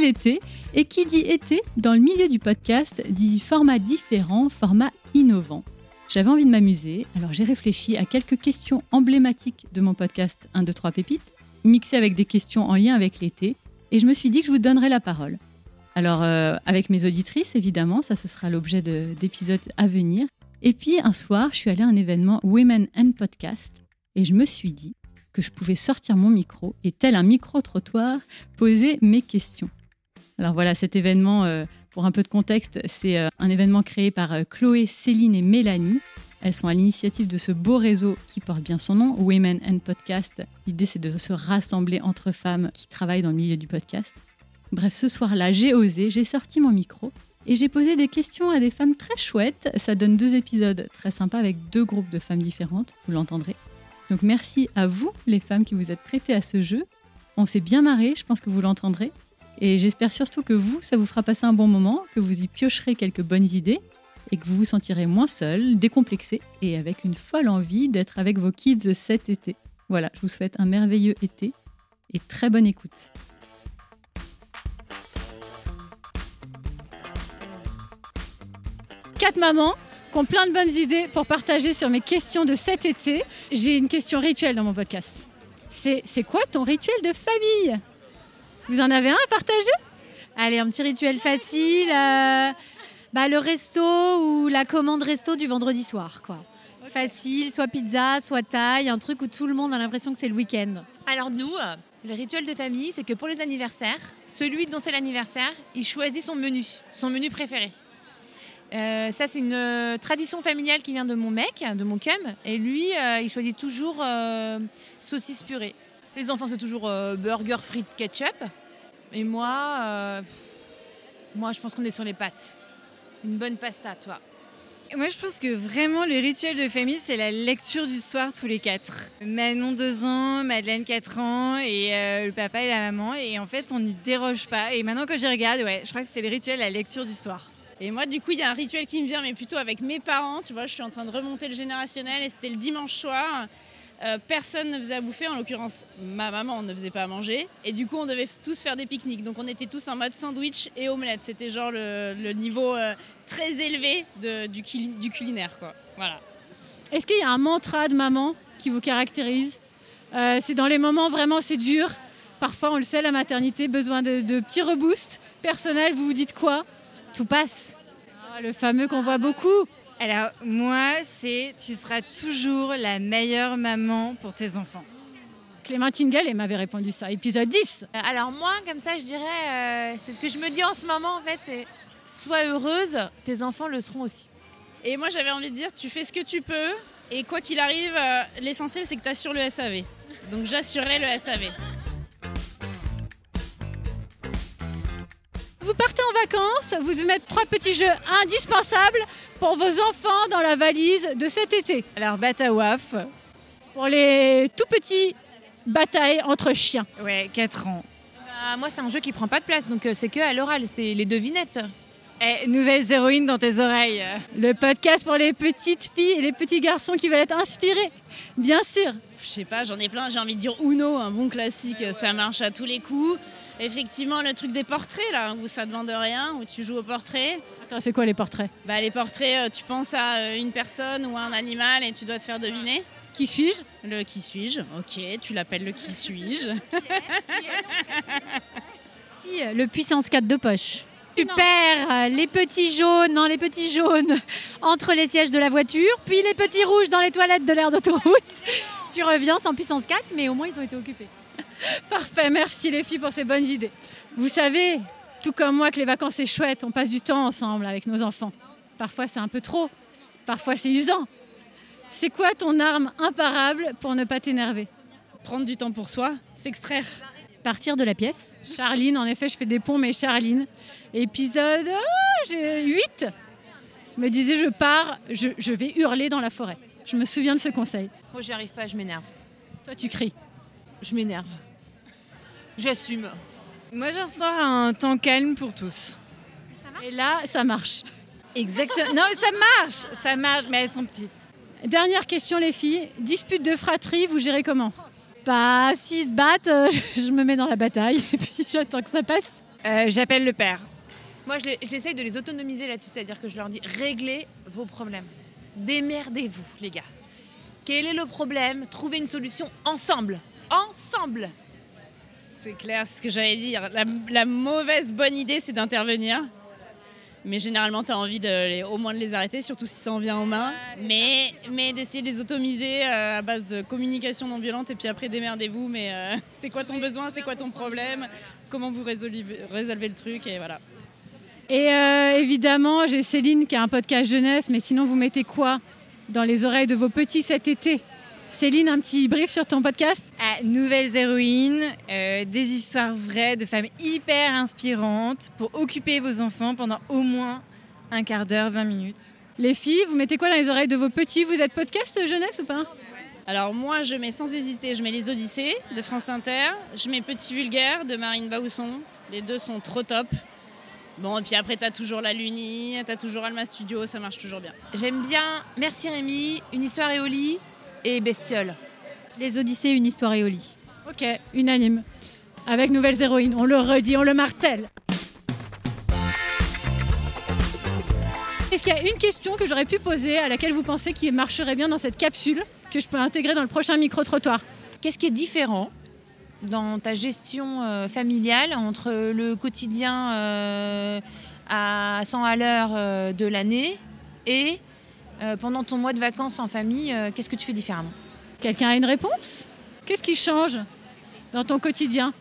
l'été et qui dit été dans le milieu du podcast dit format différent, format innovant. J'avais envie de m'amuser, alors j'ai réfléchi à quelques questions emblématiques de mon podcast 1, 2, 3 pépites, mixées avec des questions en lien avec l'été, et je me suis dit que je vous donnerais la parole. Alors, euh, avec mes auditrices, évidemment, ça ce sera l'objet d'épisodes à venir. Et puis, un soir, je suis allée à un événement Women and Podcast, et je me suis dit que je pouvais sortir mon micro et, tel un micro-trottoir, poser mes questions. Alors voilà, cet événement euh, pour un peu de contexte, c'est euh, un événement créé par euh, Chloé, Céline et Mélanie. Elles sont à l'initiative de ce beau réseau qui porte bien son nom, Women and Podcast. L'idée, c'est de se rassembler entre femmes qui travaillent dans le milieu du podcast. Bref, ce soir-là, j'ai osé, j'ai sorti mon micro et j'ai posé des questions à des femmes très chouettes. Ça donne deux épisodes très sympas avec deux groupes de femmes différentes, vous l'entendrez. Donc merci à vous, les femmes qui vous êtes prêtées à ce jeu. On s'est bien marré, je pense que vous l'entendrez. Et j'espère surtout que vous, ça vous fera passer un bon moment, que vous y piocherez quelques bonnes idées et que vous vous sentirez moins seul, décomplexé et avec une folle envie d'être avec vos kids cet été. Voilà, je vous souhaite un merveilleux été et très bonne écoute. Quatre mamans qui ont plein de bonnes idées pour partager sur mes questions de cet été. J'ai une question rituelle dans mon podcast. C'est quoi ton rituel de famille? Vous en avez un à partager? Allez, un petit rituel facile. Euh, bah, le resto ou la commande resto du vendredi soir, quoi. Facile, soit pizza, soit taille, un truc où tout le monde a l'impression que c'est le week-end. Alors nous, euh, le rituel de famille, c'est que pour les anniversaires, celui dont c'est l'anniversaire, il choisit son menu, son menu préféré. Euh, ça, c'est une tradition familiale qui vient de mon mec, de mon cum. Et lui, il choisit toujours saucisse purée. Les enfants, c'est toujours euh, burger, frites, ketchup. Et moi, euh, moi, je pense qu'on est sur les pâtes. Une bonne pasta, toi. Moi, je pense que vraiment, le rituel de famille, c'est la lecture du soir tous les quatre. Manon, deux ans, Madeleine, quatre ans, et euh, le papa et la maman. Et en fait, on n'y déroge pas. Et maintenant que je regarde, ouais, je crois que c'est le rituel, la lecture du soir. Et moi, du coup, il y a un rituel qui me vient, mais plutôt avec mes parents. Tu vois, je suis en train de remonter le générationnel, et c'était le dimanche soir. Euh, personne ne faisait à bouffer, en l'occurrence ma maman ne faisait pas à manger. Et du coup, on devait tous faire des pique-niques. Donc on était tous en mode sandwich et omelette. C'était genre le, niveau euh, très élevé du, culinaire. Quoi. Voilà. Est-ce qu'il y a un mantra de maman qui vous caractérise? Euh, C'est dans les moments vraiment c'est dur. Parfois, on le sait, la maternité, besoin de, petits reboosts personnels. Vous vous dites quoi? Tout passe. Ah, le fameux qu'on voit beaucoup. Alors, moi, c'est tu seras toujours la meilleure maman pour tes enfants. Clémentine Gall m'avait répondu ça, épisode 10. Euh, alors moi, comme ça, je dirais, euh, c'est ce que je me dis en ce moment, en fait, c'est sois heureuse, tes enfants le seront aussi. Et moi, j'avais envie de dire, tu fais ce que tu peux, et quoi qu'il arrive, euh, l'essentiel, c'est que tu assures le SAV. Donc j'assurerai le SAV. Vous partez en vacances, vous devez mettre trois petits jeux indispensables pour vos enfants dans la valise de cet été. Alors, Batawaf. Pour les tout petits batailles entre chiens. Ouais, 4 ans. Bah, moi, c'est un jeu qui prend pas de place, donc euh, c'est que à l'oral, c'est les devinettes. Eh, nouvelles héroïnes dans tes oreilles. Le podcast pour les petites filles et les petits garçons qui veulent être inspirés, bien sûr. Je sais pas, j'en ai plein, j'ai envie de dire Uno, un bon classique, ça marche à tous les coups. Effectivement, le truc des portraits, là, où ça demande rien, où tu joues au portrait. Attends, c'est quoi les portraits? Bah, Les portraits, euh, tu penses à euh, une personne ou à un animal et tu dois te faire deviner. Qui suis-je? Le qui suis-je, ok, tu l'appelles le qui suis-je. si, euh, le puissance 4 de poche. Tu perds les petits jaunes, non, les petits jaunes entre les sièges de la voiture, puis les petits rouges dans les toilettes de l'air d'autoroute. tu reviens sans puissance 4, mais au moins ils ont été occupés. Parfait, merci les filles pour ces bonnes idées. Vous savez, tout comme moi, que les vacances c'est chouette, on passe du temps ensemble avec nos enfants. Parfois c'est un peu trop, parfois c'est usant. C'est quoi ton arme imparable pour ne pas t'énerver? Prendre du temps pour soi, s'extraire. Partir de la pièce. Charline, en effet, je fais des ponts, mais Charline. Épisode oh, j'ai 8 me disait je pars, je, je vais hurler dans la forêt. Je me souviens de ce conseil. Moi, j'y arrive pas, je m'énerve. Toi, tu cries. Je m'énerve. J'assume. Moi, j'instaure un temps calme pour tous. Et là, ça marche. Exactement. non, mais ça marche. Ça marche, mais elles sont petites. Dernière question, les filles. Dispute de fratrie, vous gérez comment? Bah, s'ils se battent, euh, je me mets dans la bataille et puis j'attends que ça passe. Euh, J'appelle le père. Moi, je les- j'essaye de les autonomiser là-dessus, c'est-à-dire que je leur dis réglez vos problèmes. Démerdez-vous, les gars. Quel est le problème? Trouvez une solution ensemble. Ensemble C'est clair, c'est ce que j'allais dire. La, mauvaise bonne idée, c'est d'intervenir. Mais généralement, tu as envie au moins de les arrêter, surtout si ça en vient en main. Mais, mais d'essayer de les automiser euh, à base de communication non violente et puis après, démerdez-vous. Mais euh, c'est quoi ton besoin C'est quoi ton problème? Comment vous résolvez, résolvez le truc Et voilà. Et euh, évidemment, j'ai Céline qui a un podcast jeunesse, mais sinon, vous mettez quoi dans les oreilles de vos petits cet été? Céline, un petit brief sur ton podcast? Ah, nouvelles héroïnes, euh, des histoires vraies de femmes hyper inspirantes pour occuper vos enfants pendant au moins un quart d'heure, 20 minutes. Les filles, vous mettez quoi dans les oreilles de vos petits? Vous êtes podcast jeunesse ou pas? Alors moi, je mets sans hésiter, je mets les Odyssées de France Inter, je mets Petit Vulgaire de Marine Bausson. Les deux sont trop top. Bon, et puis après, tu as toujours La Luni, tu as toujours Alma Studio, ça marche toujours bien. J'aime bien Merci Rémi, Une histoire et au lit et Bestiole. Les Odyssées, une histoire et au lit. Ok, unanime. Avec nouvelles héroïnes, on le redit, on le martèle. Est-ce qu'il y a une question que j'aurais pu poser à laquelle vous pensez qui marcherait bien dans cette capsule que je peux intégrer dans le prochain micro-trottoir Qu'est-ce qui est différent dans ta gestion euh, familiale entre le quotidien euh, à 100 à l'heure euh, de l'année et euh, pendant ton mois de vacances en famille, euh, qu'est-ce que tu fais différemment Quelqu'un a une réponse? Qu'est-ce qui change dans ton quotidien?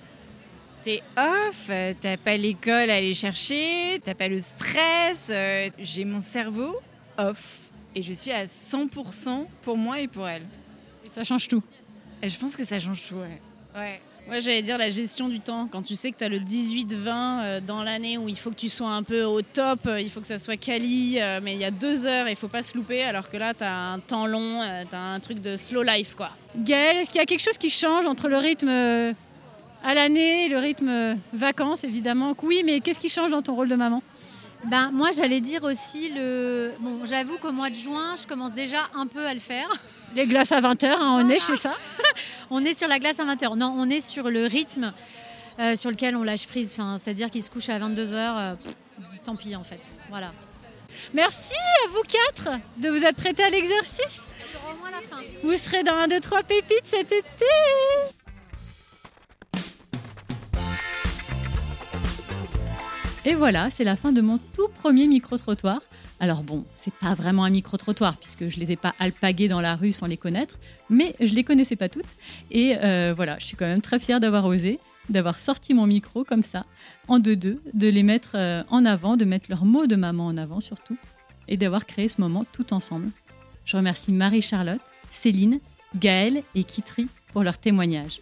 T'es off, euh, t'as pas l'école à aller chercher, t'as pas le stress, euh, j'ai mon cerveau off et je suis à 100% pour moi et pour elle. Et ça change tout. Et je pense que ça change tout, ouais. Ouais. Ouais, j'allais dire la gestion du temps. Quand tu sais que tu as le 18-20 euh, dans l'année où il faut que tu sois un peu au top, euh, il faut que ça soit quali, euh, mais il y a deux heures et il faut pas se louper, alors que là, tu as un temps long, tu as un truc de slow life, quoi. Gaëlle, est-ce qu'il y a quelque chose qui change entre le rythme à l'année et le rythme vacances, évidemment? Oui, mais qu'est-ce qui change dans ton rôle de maman? Ben, moi, j'allais dire aussi le. Bon, j'avoue qu'au mois de juin, je commence déjà un peu à le faire. Les glaces à 20h, on est chez ça. On est sur la glace à 20h. Non, on est sur le rythme euh, sur lequel on lâche prise. Enfin, C'est-à-dire qu'il se couche à 22h. tant pis, en fait. Voilà. Merci à vous quatre de vous être prêtés à l'exercice. Vous serez dans un, deux, trois pépites cet été. Et voilà, c'est la fin de mon tout premier micro-trottoir. Alors bon, c'est pas vraiment un micro-trottoir puisque je les ai pas alpagués dans la rue sans les connaître, mais je les connaissais pas toutes. Et euh, voilà, je suis quand même très fière d'avoir osé, d'avoir sorti mon micro comme ça, en deux-deux, de les mettre euh, en avant, de mettre leurs mots de maman en avant surtout, et d'avoir créé ce moment tout ensemble. Je remercie Marie-Charlotte, Céline, Gaëlle et Kitri pour leur témoignage.